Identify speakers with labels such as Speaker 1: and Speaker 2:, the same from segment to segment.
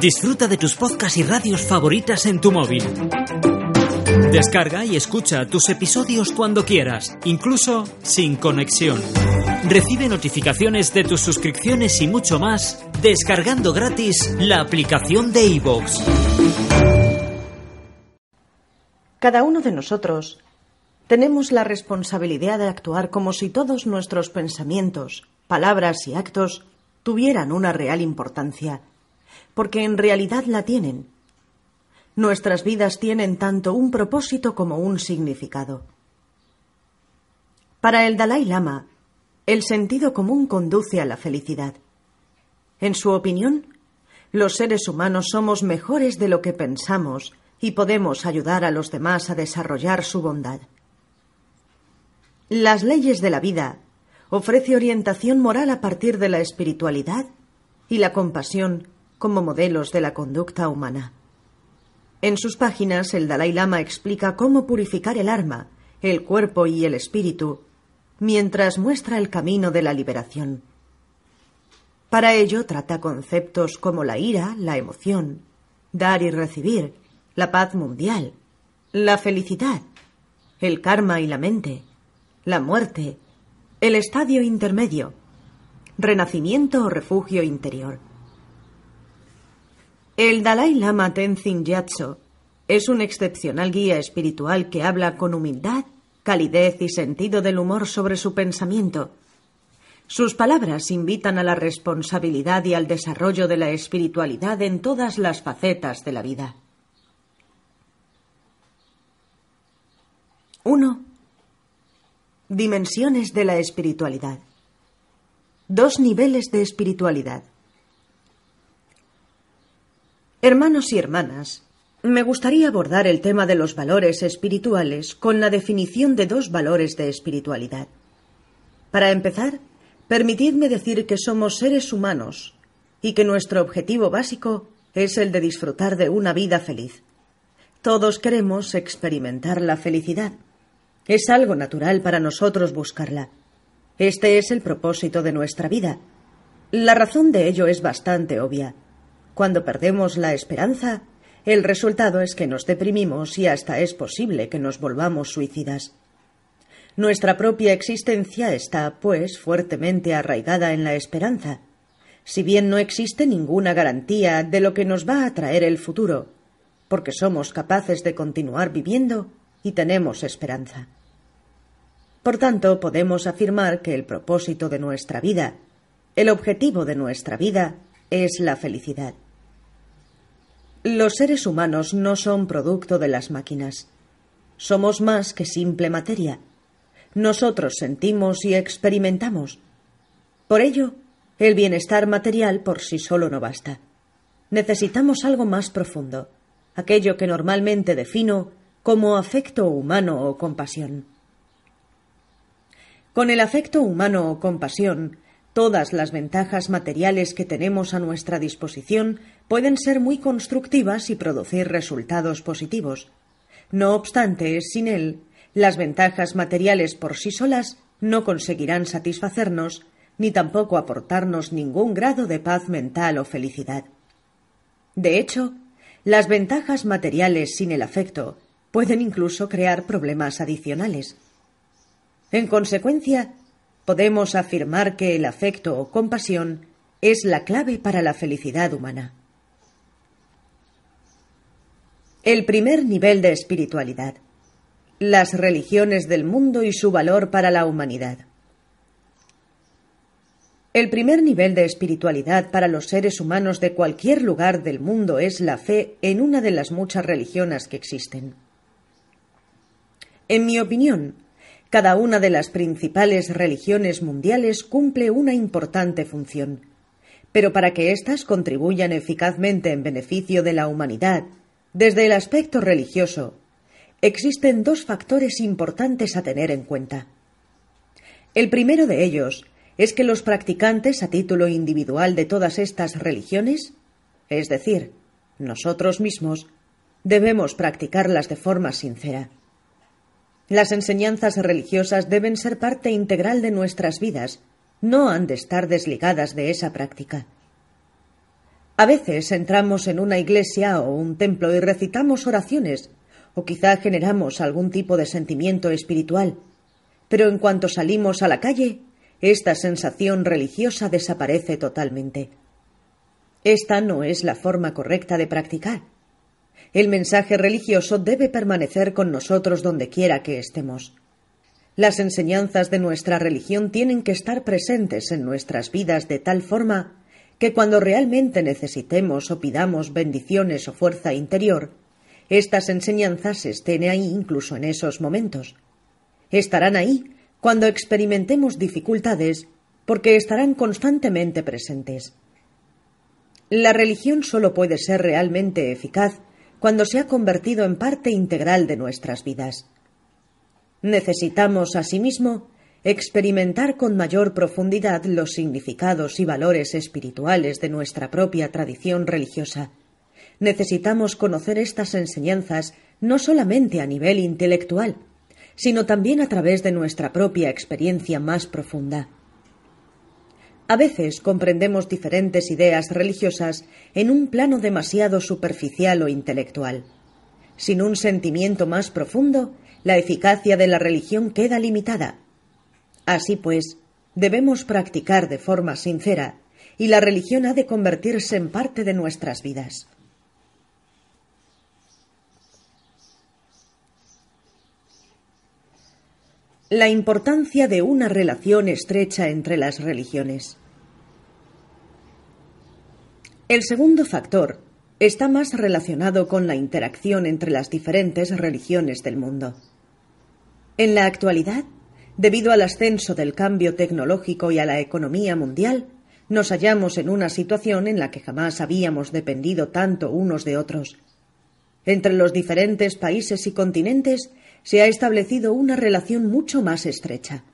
Speaker 1: Disfruta de tus podcasts y radios favoritas en tu móvil. Descarga y escucha tus episodios cuando quieras, incluso sin conexión. Recibe notificaciones de tus suscripciones y mucho más descargando gratis la aplicación de iVoox.
Speaker 2: Cada uno de nosotros tenemos la responsabilidad de actuar como si todos nuestros pensamientos, palabras y actos tuvieran una real importancia, porque en realidad la tienen. Nuestras vidas tienen tanto un propósito como un significado. Para el Dalai Lama, el sentido común conduce a la felicidad. En su opinión, los seres humanos somos mejores de lo que pensamos y podemos ayudar a los demás a desarrollar su bondad. Las leyes de la vida ofrece orientación moral a partir de la espiritualidad y la compasión como modelos de la conducta humana. En sus páginas el Dalai Lama explica cómo purificar el alma, el cuerpo y el espíritu, mientras muestra el camino de la liberación. Para ello trata conceptos como la ira, la emoción, dar y recibir, la paz mundial, la felicidad, el karma y la mente, la muerte, el estadio intermedio, renacimiento o refugio interior. El Dalai Lama Tenzin Gyatso es un excepcional guía espiritual que habla con humildad, calidez y sentido del humor sobre su pensamiento. Sus palabras invitan a la responsabilidad y al desarrollo de la espiritualidad en todas las facetas de la vida. 1. Dimensiones de la espiritualidad. Dos niveles de espiritualidad. Hermanos y hermanas, me gustaría abordar el tema de los valores espirituales con la definición de dos valores de espiritualidad. Para empezar, permitidme decir que somos seres humanos y que nuestro objetivo básico es el de disfrutar de una vida feliz. Todos queremos experimentar la felicidad. Es algo natural para nosotros buscarla. Este es el propósito de nuestra vida. La razón de ello es bastante obvia. Cuando perdemos la esperanza, el resultado es que nos deprimimos y hasta es posible que nos volvamos suicidas. Nuestra propia existencia está, pues, fuertemente arraigada en la esperanza. Si bien no existe ninguna garantía de lo que nos va a traer el futuro, porque somos capaces de continuar viviendo, y tenemos esperanza. Por tanto, podemos afirmar que el propósito de nuestra vida, el objetivo de nuestra vida, es la felicidad. Los seres humanos no son producto de las máquinas. Somos más que simple materia. Nosotros sentimos y experimentamos. Por ello, el bienestar material por sí solo no basta. Necesitamos algo más profundo, aquello que normalmente defino como afecto humano o compasión. Con el afecto humano o compasión, todas las ventajas materiales que tenemos a nuestra disposición pueden ser muy constructivas y producir resultados positivos. No obstante, sin él, las ventajas materiales por sí solas no conseguirán satisfacernos ni tampoco aportarnos ningún grado de paz mental o felicidad. De hecho, las ventajas materiales sin el afecto pueden incluso crear problemas adicionales. En consecuencia, podemos afirmar que el afecto o compasión es la clave para la felicidad humana. El primer nivel de espiritualidad. Las religiones del mundo y su valor para la humanidad. El primer nivel de espiritualidad para los seres humanos de cualquier lugar del mundo es la fe en una de las muchas religiones que existen. En mi opinión, cada una de las principales religiones mundiales cumple una importante función. Pero para que éstas contribuyan eficazmente en beneficio de la humanidad, desde el aspecto religioso, existen dos factores importantes a tener en cuenta. El primero de ellos es que los practicantes a título individual de todas estas religiones, es decir, nosotros mismos, debemos practicarlas de forma sincera. Las enseñanzas religiosas deben ser parte integral de nuestras vidas, no han de estar desligadas de esa práctica. A veces entramos en una iglesia o un templo y recitamos oraciones, o quizá generamos algún tipo de sentimiento espiritual, pero en cuanto salimos a la calle, esta sensación religiosa desaparece totalmente. Esta no es la forma correcta de practicar. El mensaje religioso debe permanecer con nosotros donde quiera que estemos. Las enseñanzas de nuestra religión tienen que estar presentes en nuestras vidas de tal forma que cuando realmente necesitemos o pidamos bendiciones o fuerza interior, estas enseñanzas estén ahí incluso en esos momentos. Estarán ahí cuando experimentemos dificultades porque estarán constantemente presentes. La religión solo puede ser realmente eficaz cuando se ha convertido en parte integral de nuestras vidas. Necesitamos, asimismo, experimentar con mayor profundidad los significados y valores espirituales de nuestra propia tradición religiosa. Necesitamos conocer estas enseñanzas no solamente a nivel intelectual, sino también a través de nuestra propia experiencia más profunda. A veces comprendemos diferentes ideas religiosas en un plano demasiado superficial o intelectual. Sin un sentimiento más profundo, la eficacia de la religión queda limitada. Así pues, debemos practicar de forma sincera, y la religión ha de convertirse en parte de nuestras vidas. La importancia de una relación estrecha entre las religiones. El segundo factor está más relacionado con la interacción entre las diferentes religiones del mundo. En la actualidad, debido al ascenso del cambio tecnológico y a la economía mundial, nos hallamos en una situación en la que jamás habíamos dependido tanto unos de otros. Entre los diferentes países y continentes se ha establecido una relación mucho más estrecha.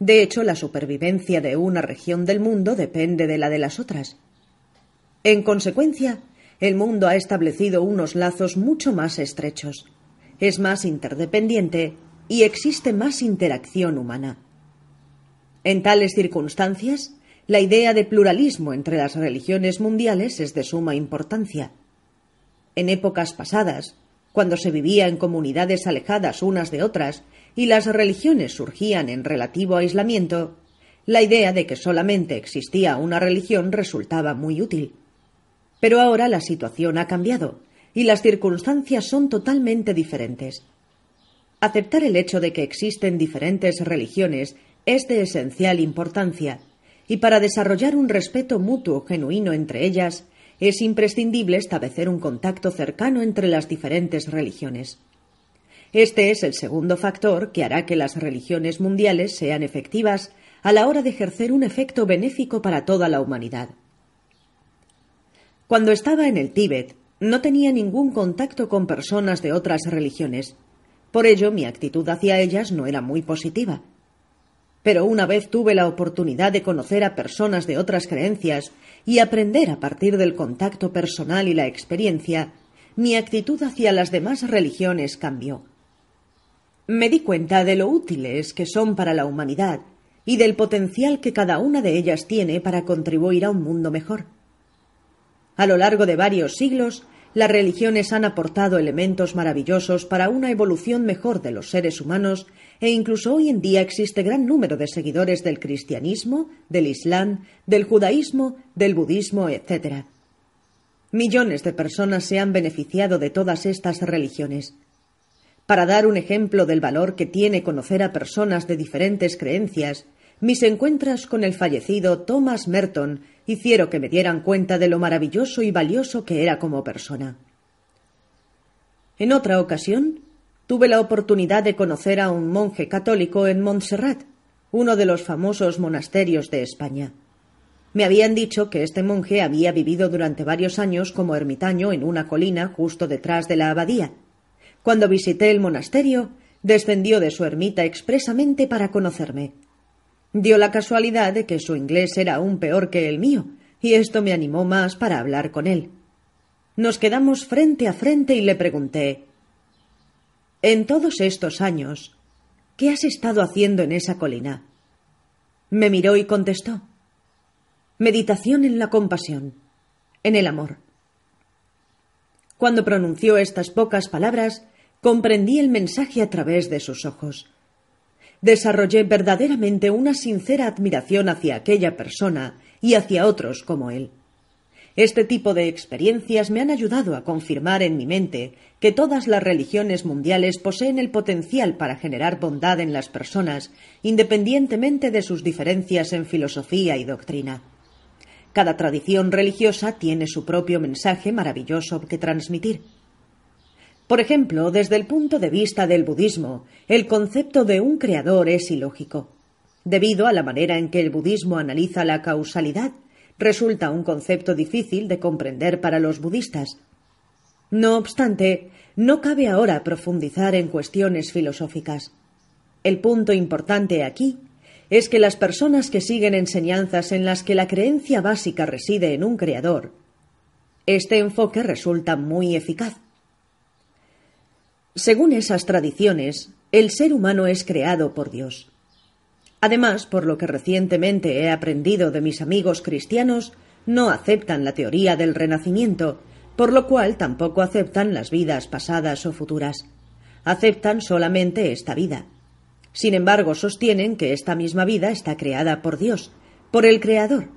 Speaker 2: De hecho, la supervivencia de una región del mundo depende de la de las otras. En consecuencia, el mundo ha establecido unos lazos mucho más estrechos, es más interdependiente y existe más interacción humana. En tales circunstancias, la idea de pluralismo entre las religiones mundiales es de suma importancia. En épocas pasadas, cuando se vivía en comunidades alejadas unas de otras y las religiones surgían en relativo aislamiento, la idea de que solamente existía una religión resultaba muy útil. Pero ahora la situación ha cambiado y las circunstancias son totalmente diferentes. Aceptar el hecho de que existen diferentes religiones es de esencial importancia, y para desarrollar un respeto mutuo genuino entre ellas, es imprescindible establecer un contacto cercano entre las diferentes religiones. Este es el segundo factor que hará que las religiones mundiales sean efectivas a la hora de ejercer un efecto benéfico para toda la humanidad. Cuando estaba en el Tíbet, no tenía ningún contacto con personas de otras religiones. Por ello, mi actitud hacia ellas no era muy positiva. Pero una vez tuve la oportunidad de conocer a personas de otras creencias y aprender a partir del contacto personal y la experiencia, mi actitud hacia las demás religiones cambió. Me di cuenta de lo útiles que son para la humanidad y del potencial que cada una de ellas tiene para contribuir a un mundo mejor. A lo largo de varios siglos, las religiones han aportado elementos maravillosos para una evolución mejor de los seres humanos e incluso hoy en día existe gran número de seguidores del cristianismo, del islam, del judaísmo, del budismo, etc. Millones de personas se han beneficiado de todas estas religiones. Para dar un ejemplo del valor que tiene conocer a personas de diferentes creencias, mis encuentros con el fallecido Thomas Merton hicieron que me dieran cuenta de lo maravilloso y valioso que era como persona. En otra ocasión, tuve la oportunidad de conocer a un monje católico en Montserrat, uno de los famosos monasterios de España. Me habían dicho que este monje había vivido durante varios años como ermitaño en una colina justo detrás de la abadía. Cuando visité el monasterio, descendió de su ermita expresamente para conocerme. Dio la casualidad de que su inglés era aún peor que el mío, y esto me animó más para hablar con él. Nos quedamos frente a frente y le pregunté En todos estos años, ¿qué has estado haciendo en esa colina? Me miró y contestó Meditación en la compasión. en el amor. Cuando pronunció estas pocas palabras, comprendí el mensaje a través de sus ojos. Desarrollé verdaderamente una sincera admiración hacia aquella persona y hacia otros como él. Este tipo de experiencias me han ayudado a confirmar en mi mente que todas las religiones mundiales poseen el potencial para generar bondad en las personas, independientemente de sus diferencias en filosofía y doctrina. Cada tradición religiosa tiene su propio mensaje maravilloso que transmitir. Por ejemplo, desde el punto de vista del budismo, el concepto de un creador es ilógico. Debido a la manera en que el budismo analiza la causalidad, resulta un concepto difícil de comprender para los budistas. No obstante, no cabe ahora profundizar en cuestiones filosóficas. El punto importante aquí es que las personas que siguen enseñanzas en las que la creencia básica reside en un creador, este enfoque resulta muy eficaz. Según esas tradiciones, el ser humano es creado por Dios. Además, por lo que recientemente he aprendido de mis amigos cristianos, no aceptan la teoría del renacimiento, por lo cual tampoco aceptan las vidas pasadas o futuras. Aceptan solamente esta vida. Sin embargo, sostienen que esta misma vida está creada por Dios, por el Creador,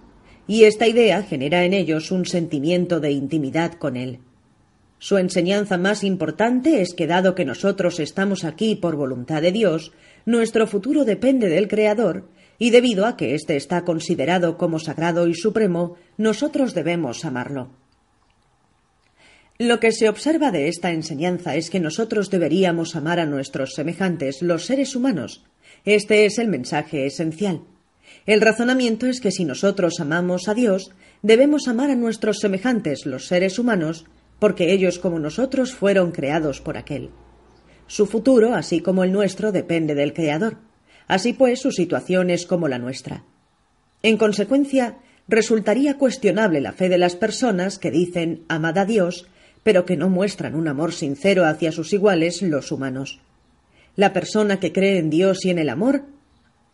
Speaker 2: y esta idea genera en ellos un sentimiento de intimidad con Él. Su enseñanza más importante es que dado que nosotros estamos aquí por voluntad de Dios, nuestro futuro depende del Creador, y debido a que éste está considerado como sagrado y supremo, nosotros debemos amarlo. Lo que se observa de esta enseñanza es que nosotros deberíamos amar a nuestros semejantes, los seres humanos. Este es el mensaje esencial. El razonamiento es que si nosotros amamos a Dios, debemos amar a nuestros semejantes, los seres humanos, porque ellos como nosotros fueron creados por aquel. Su futuro, así como el nuestro, depende del Creador. Así pues, su situación es como la nuestra. En consecuencia, resultaría cuestionable la fe de las personas que dicen amad a Dios, pero que no muestran un amor sincero hacia sus iguales, los humanos. La persona que cree en Dios y en el amor,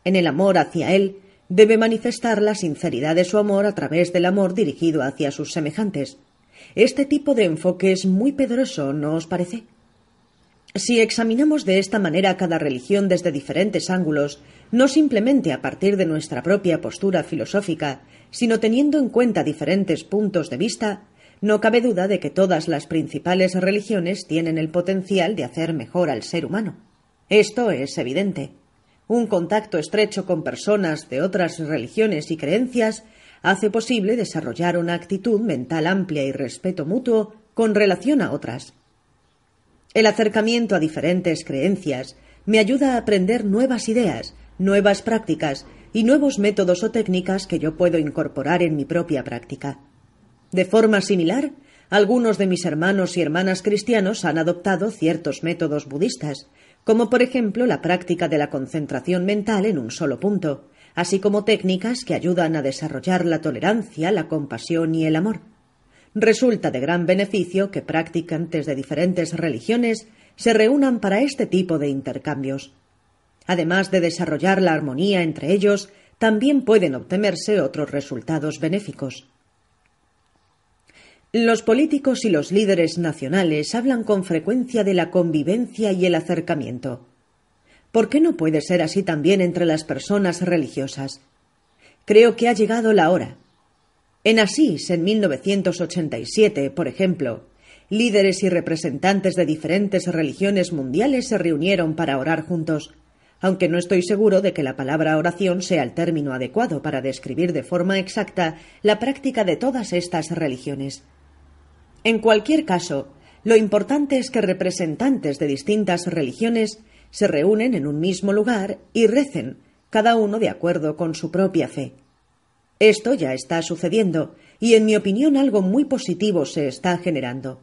Speaker 2: en el amor hacia Él, debe manifestar la sinceridad de su amor a través del amor dirigido hacia sus semejantes. Este tipo de enfoque es muy pedroso, ¿no os parece? Si examinamos de esta manera cada religión desde diferentes ángulos, no simplemente a partir de nuestra propia postura filosófica, sino teniendo en cuenta diferentes puntos de vista, no cabe duda de que todas las principales religiones tienen el potencial de hacer mejor al ser humano. Esto es evidente. Un contacto estrecho con personas de otras religiones y creencias hace posible desarrollar una actitud mental amplia y respeto mutuo con relación a otras. El acercamiento a diferentes creencias me ayuda a aprender nuevas ideas, nuevas prácticas y nuevos métodos o técnicas que yo puedo incorporar en mi propia práctica. De forma similar, algunos de mis hermanos y hermanas cristianos han adoptado ciertos métodos budistas, como por ejemplo la práctica de la concentración mental en un solo punto, así como técnicas que ayudan a desarrollar la tolerancia, la compasión y el amor resulta de gran beneficio que practicantes de diferentes religiones se reúnan para este tipo de intercambios. Además de desarrollar la armonía entre ellos, también pueden obtenerse otros resultados benéficos. Los políticos y los líderes nacionales hablan con frecuencia de la convivencia y el acercamiento. ¿Por qué no puede ser así también entre las personas religiosas? Creo que ha llegado la hora. En Asís, en 1987, por ejemplo, líderes y representantes de diferentes religiones mundiales se reunieron para orar juntos, aunque no estoy seguro de que la palabra oración sea el término adecuado para describir de forma exacta la práctica de todas estas religiones. En cualquier caso, lo importante es que representantes de distintas religiones se reúnen en un mismo lugar y recen, cada uno de acuerdo con su propia fe. Esto ya está sucediendo y, en mi opinión, algo muy positivo se está generando.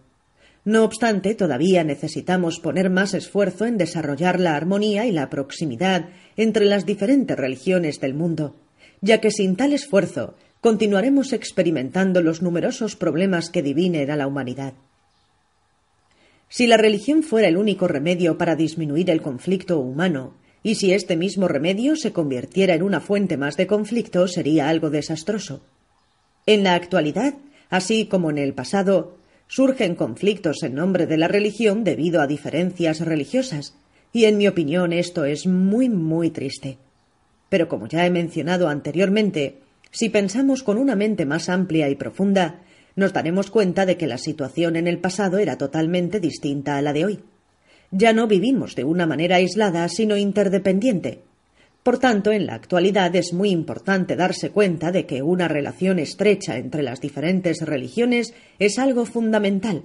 Speaker 2: No obstante, todavía necesitamos poner más esfuerzo en desarrollar la armonía y la proximidad entre las diferentes religiones del mundo, ya que sin tal esfuerzo continuaremos experimentando los numerosos problemas que divinen a la humanidad. Si la religión fuera el único remedio para disminuir el conflicto humano, y si este mismo remedio se convirtiera en una fuente más de conflicto sería algo desastroso. En la actualidad Así como en el pasado surgen conflictos en nombre de la religión debido a diferencias religiosas, y en mi opinión esto es muy, muy triste. Pero como ya he mencionado anteriormente, si pensamos con una mente más amplia y profunda, nos daremos cuenta de que la situación en el pasado era totalmente distinta a la de hoy. Ya no vivimos de una manera aislada, sino interdependiente. Por tanto, en la actualidad es muy importante darse cuenta de que una relación estrecha entre las diferentes religiones es algo fundamental.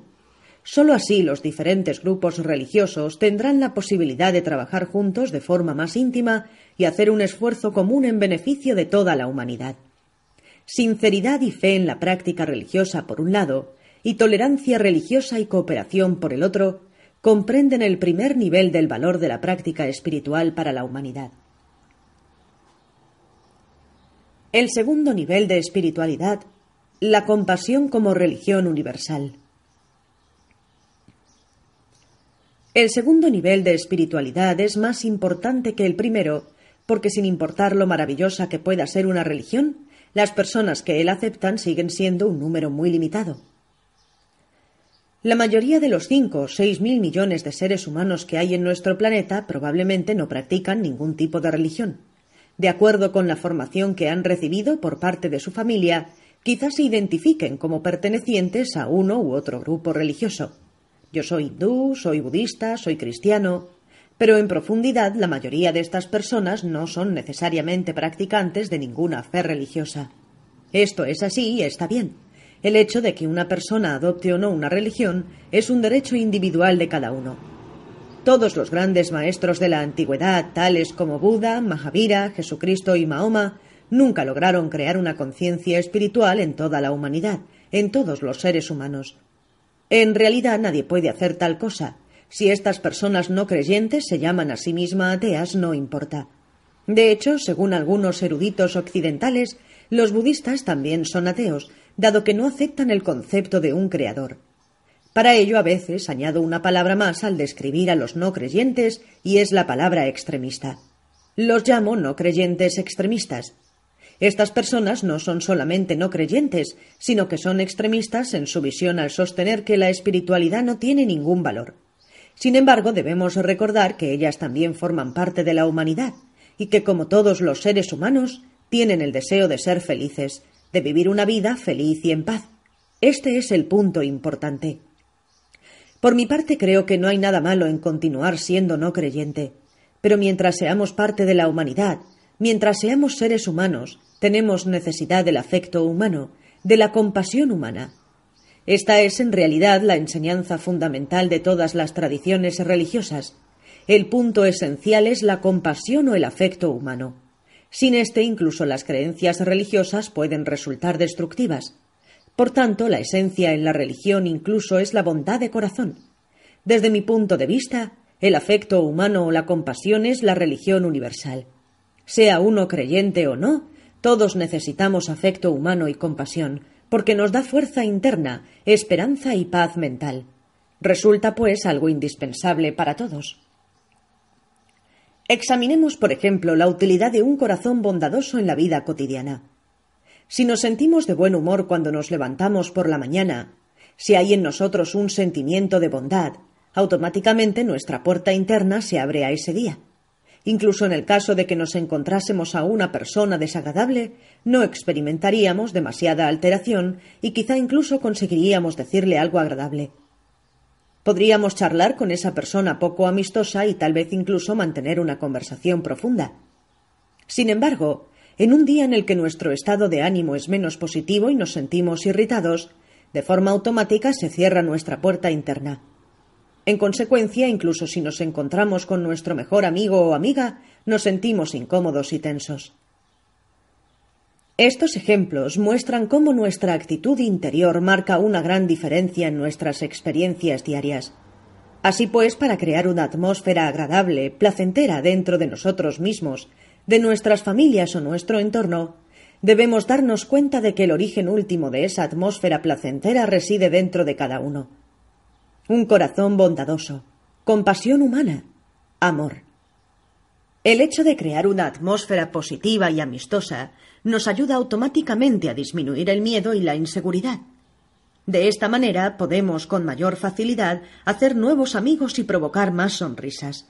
Speaker 2: Solo así los diferentes grupos religiosos tendrán la posibilidad de trabajar juntos de forma más íntima y hacer un esfuerzo común en beneficio de toda la humanidad. Sinceridad y fe en la práctica religiosa por un lado, y tolerancia religiosa y cooperación por el otro, comprenden el primer nivel del valor de la práctica espiritual para la humanidad. El segundo nivel de espiritualidad, la compasión como religión universal. El segundo nivel de espiritualidad es más importante que el primero, porque sin importar lo maravillosa que pueda ser una religión, las personas que él aceptan siguen siendo un número muy limitado. La mayoría de los cinco o seis mil millones de seres humanos que hay en nuestro planeta probablemente no practican ningún tipo de religión. De acuerdo con la formación que han recibido por parte de su familia, quizás se identifiquen como pertenecientes a uno u otro grupo religioso. Yo soy hindú, soy budista, soy cristiano, pero en profundidad la mayoría de estas personas no son necesariamente practicantes de ninguna fe religiosa. Esto es así y está bien. El hecho de que una persona adopte o no una religión es un derecho individual de cada uno. Todos los grandes maestros de la antigüedad, tales como Buda, Mahavira, Jesucristo y Mahoma, nunca lograron crear una conciencia espiritual en toda la humanidad, en todos los seres humanos. En realidad nadie puede hacer tal cosa. Si estas personas no creyentes se llaman a sí mismas ateas, no importa. De hecho, según algunos eruditos occidentales, los budistas también son ateos, dado que no aceptan el concepto de un creador. Para ello, a veces añado una palabra más al describir a los no creyentes, y es la palabra extremista. Los llamo no creyentes extremistas. Estas personas no son solamente no creyentes, sino que son extremistas en su visión al sostener que la espiritualidad no tiene ningún valor. Sin embargo, debemos recordar que ellas también forman parte de la humanidad, y que, como todos los seres humanos, tienen el deseo de ser felices, de vivir una vida feliz y en paz. Este es el punto importante. Por mi parte creo que no hay nada malo en continuar siendo no creyente, pero mientras seamos parte de la humanidad, mientras seamos seres humanos, tenemos necesidad del afecto humano, de la compasión humana. Esta es en realidad la enseñanza fundamental de todas las tradiciones religiosas. El punto esencial es la compasión o el afecto humano. Sin este, incluso las creencias religiosas pueden resultar destructivas. Por tanto, la esencia en la religión incluso es la bondad de corazón. Desde mi punto de vista, el afecto humano o la compasión es la religión universal. Sea uno creyente o no, todos necesitamos afecto humano y compasión, porque nos da fuerza interna, esperanza y paz mental. Resulta, pues, algo indispensable para todos. Examinemos, por ejemplo, la utilidad de un corazón bondadoso en la vida cotidiana. Si nos sentimos de buen humor cuando nos levantamos por la mañana, si hay en nosotros un sentimiento de bondad, automáticamente nuestra puerta interna se abre a ese día. Incluso en el caso de que nos encontrásemos a una persona desagradable, no experimentaríamos demasiada alteración y quizá incluso conseguiríamos decirle algo agradable. Podríamos charlar con esa persona poco amistosa y tal vez incluso mantener una conversación profunda. Sin embargo, en un día en el que nuestro estado de ánimo es menos positivo y nos sentimos irritados, de forma automática se cierra nuestra puerta interna. En consecuencia, incluso si nos encontramos con nuestro mejor amigo o amiga, nos sentimos incómodos y tensos. Estos ejemplos muestran cómo nuestra actitud interior marca una gran diferencia en nuestras experiencias diarias. Así pues, para crear una atmósfera agradable, placentera dentro de nosotros mismos, de nuestras familias o nuestro entorno, debemos darnos cuenta de que el origen último de esa atmósfera placentera reside dentro de cada uno. Un corazón bondadoso, compasión humana, amor. El hecho de crear una atmósfera positiva y amistosa nos ayuda automáticamente a disminuir el miedo y la inseguridad. De esta manera podemos con mayor facilidad hacer nuevos amigos y provocar más sonrisas.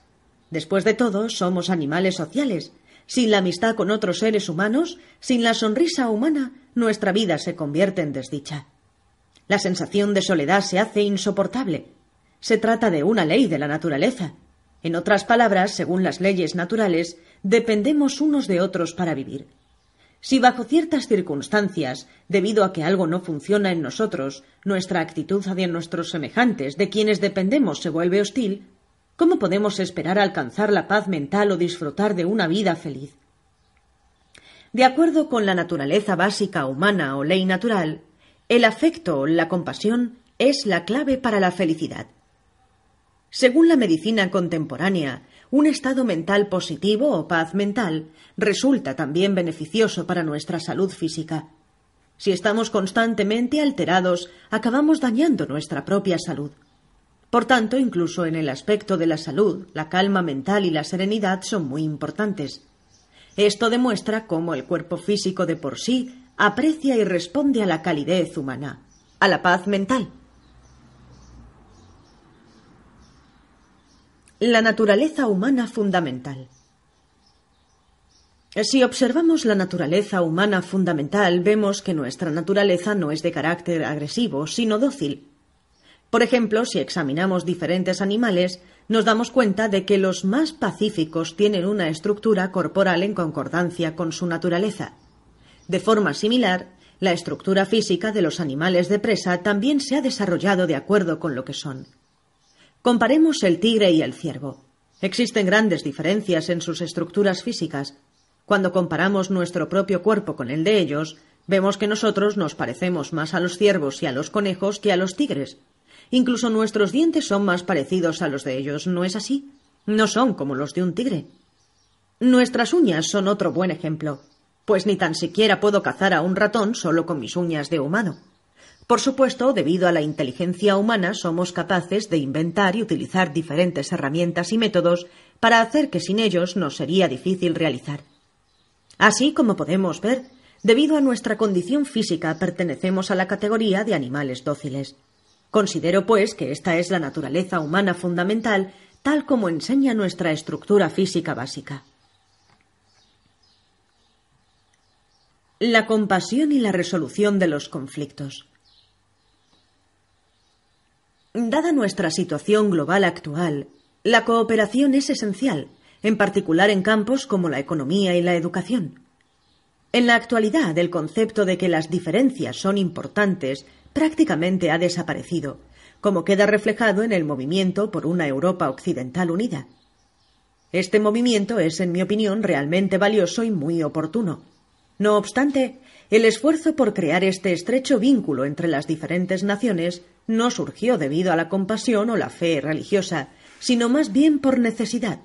Speaker 2: Después de todo, somos animales sociales. Sin la amistad con otros seres humanos, sin la sonrisa humana, nuestra vida se convierte en desdicha. La sensación de soledad se hace insoportable. Se trata de una ley de la naturaleza. En otras palabras, según las leyes naturales, dependemos unos de otros para vivir. Si bajo ciertas circunstancias, debido a que algo no funciona en nosotros, nuestra actitud hacia nuestros semejantes, de quienes dependemos, se vuelve hostil, ¿cómo podemos esperar alcanzar la paz mental o disfrutar de una vida feliz? De acuerdo con la naturaleza básica humana o ley natural, el afecto la compasión es la clave para la felicidad. Según la medicina contemporánea, un estado mental positivo o paz mental resulta también beneficioso para nuestra salud física. Si estamos constantemente alterados, acabamos dañando nuestra propia salud. Por tanto, incluso en el aspecto de la salud, la calma mental y la serenidad son muy importantes. Esto demuestra cómo el cuerpo físico de por sí aprecia y responde a la calidez humana, a la paz mental. La naturaleza humana fundamental. Si observamos la naturaleza humana fundamental, vemos que nuestra naturaleza no es de carácter agresivo, sino dócil. Por ejemplo, si examinamos diferentes animales, nos damos cuenta de que los más pacíficos tienen una estructura corporal en concordancia con su naturaleza. De forma similar, la estructura física de los animales de presa también se ha desarrollado de acuerdo con lo que son. Comparemos el tigre y el ciervo. Existen grandes diferencias en sus estructuras físicas. Cuando comparamos nuestro propio cuerpo con el de ellos, vemos que nosotros nos parecemos más a los ciervos y a los conejos que a los tigres. Incluso nuestros dientes son más parecidos a los de ellos, ¿no es así? No son como los de un tigre. Nuestras uñas son otro buen ejemplo, pues ni tan siquiera puedo cazar a un ratón solo con mis uñas de humano. Por supuesto, debido a la inteligencia humana, somos capaces de inventar y utilizar diferentes herramientas y métodos para hacer que sin ellos nos sería difícil realizar. Así como podemos ver, debido a nuestra condición física pertenecemos a la categoría de animales dóciles. Considero, pues, que esta es la naturaleza humana fundamental, tal como enseña nuestra estructura física básica. La compasión y la resolución de los conflictos. Dada nuestra situación global actual, la cooperación es esencial, en particular en campos como la economía y la educación. En la actualidad, el concepto de que las diferencias son importantes prácticamente ha desaparecido, como queda reflejado en el movimiento por una Europa occidental unida. Este movimiento es, en mi opinión, realmente valioso y muy oportuno. No obstante, el esfuerzo por crear este estrecho vínculo entre las diferentes naciones no surgió debido a la compasión o la fe religiosa, sino más bien por necesidad.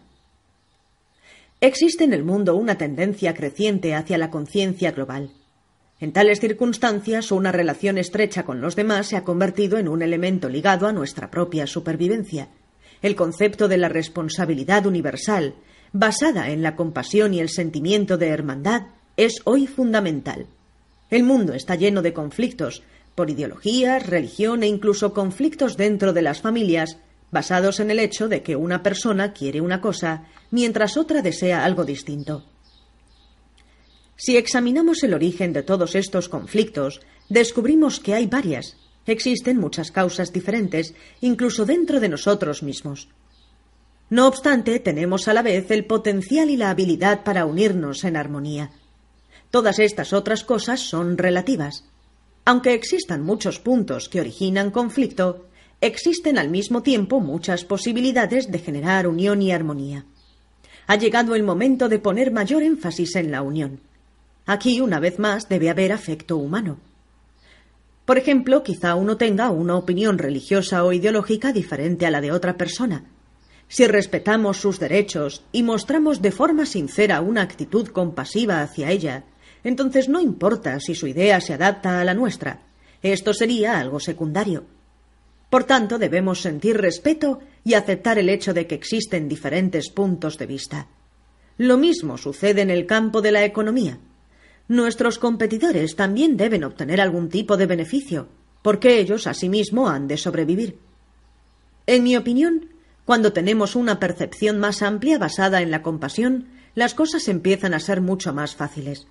Speaker 2: Existe en el mundo una tendencia creciente hacia la conciencia global. En tales circunstancias, una relación estrecha con los demás se ha convertido en un elemento ligado a nuestra propia supervivencia. El concepto de la responsabilidad universal, basada en la compasión y el sentimiento de hermandad, es hoy fundamental. El mundo está lleno de conflictos, por ideologías, religión e incluso conflictos dentro de las familias, basados en el hecho de que una persona quiere una cosa mientras otra desea algo distinto. Si examinamos el origen de todos estos conflictos, descubrimos que hay varias. Existen muchas causas diferentes, incluso dentro de nosotros mismos. No obstante, tenemos a la vez el potencial y la habilidad para unirnos en armonía. Todas estas otras cosas son relativas. Aunque existan muchos puntos que originan conflicto, existen al mismo tiempo muchas posibilidades de generar unión y armonía. Ha llegado el momento de poner mayor énfasis en la unión. Aquí, una vez más, debe haber afecto humano. Por ejemplo, quizá uno tenga una opinión religiosa o ideológica diferente a la de otra persona. Si respetamos sus derechos y mostramos de forma sincera una actitud compasiva hacia ella, entonces no importa si su idea se adapta a la nuestra. Esto sería algo secundario. Por tanto, debemos sentir respeto y aceptar el hecho de que existen diferentes puntos de vista. Lo mismo sucede en el campo de la economía. Nuestros competidores también deben obtener algún tipo de beneficio. porque ellos asimismo han de sobrevivir. En mi opinión, cuando tenemos una percepción más amplia basada en la compasión, las cosas empiezan a ser mucho más fáciles.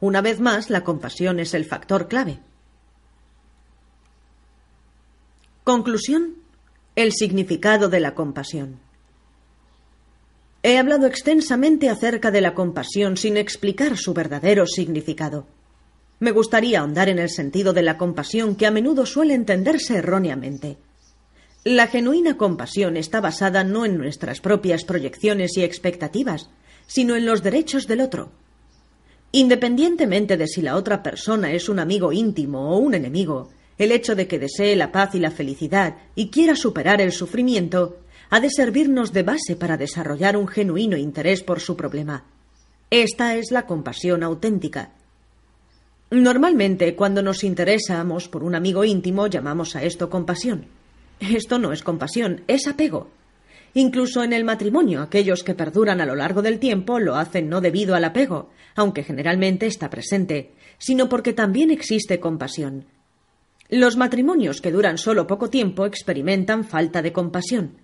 Speaker 2: Una vez más, la compasión es el factor clave. Conclusión. El significado de la compasión. He hablado extensamente acerca de la compasión sin explicar su verdadero significado. Me gustaría ahondar en el sentido de la compasión que a menudo suele entenderse erróneamente. La genuina compasión está basada no en nuestras propias proyecciones y expectativas, sino en los derechos del otro. Independientemente de si la otra persona es un amigo íntimo o un enemigo, el hecho de que desee la paz y la felicidad y quiera superar el sufrimiento ha de servirnos de base para desarrollar un genuino interés por su problema. Esta es la compasión auténtica. Normalmente, cuando nos interesamos por un amigo íntimo, llamamos a esto compasión. Esto no es compasión, es apego. Incluso en el matrimonio, aquellos que perduran a lo largo del tiempo lo hacen no debido al apego, aunque generalmente está presente, sino porque también existe compasión. Los matrimonios que duran solo poco tiempo experimentan falta de compasión.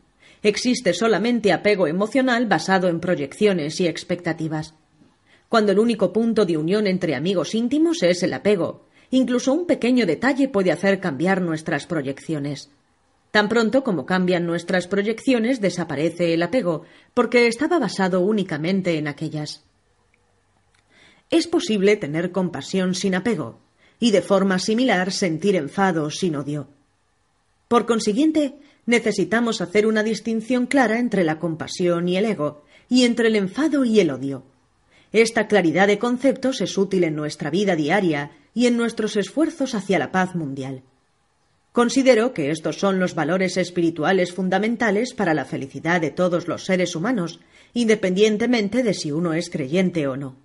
Speaker 2: Existe solamente apego emocional basado en proyecciones y expectativas. Cuando el único punto de unión entre amigos íntimos es el apego, incluso un pequeño detalle puede hacer cambiar nuestras proyecciones. Tan pronto como cambian nuestras proyecciones, desaparece el apego, porque estaba basado únicamente en aquellas. Es posible tener compasión sin apego, y de forma similar sentir enfado sin odio. Por consiguiente, necesitamos hacer una distinción clara entre la compasión y el ego, y entre el enfado y el odio. Esta claridad de conceptos es útil en nuestra vida diaria y en nuestros esfuerzos hacia la paz mundial. Considero que estos son los valores espirituales fundamentales para la felicidad de todos los seres humanos, independientemente de si uno es creyente o no.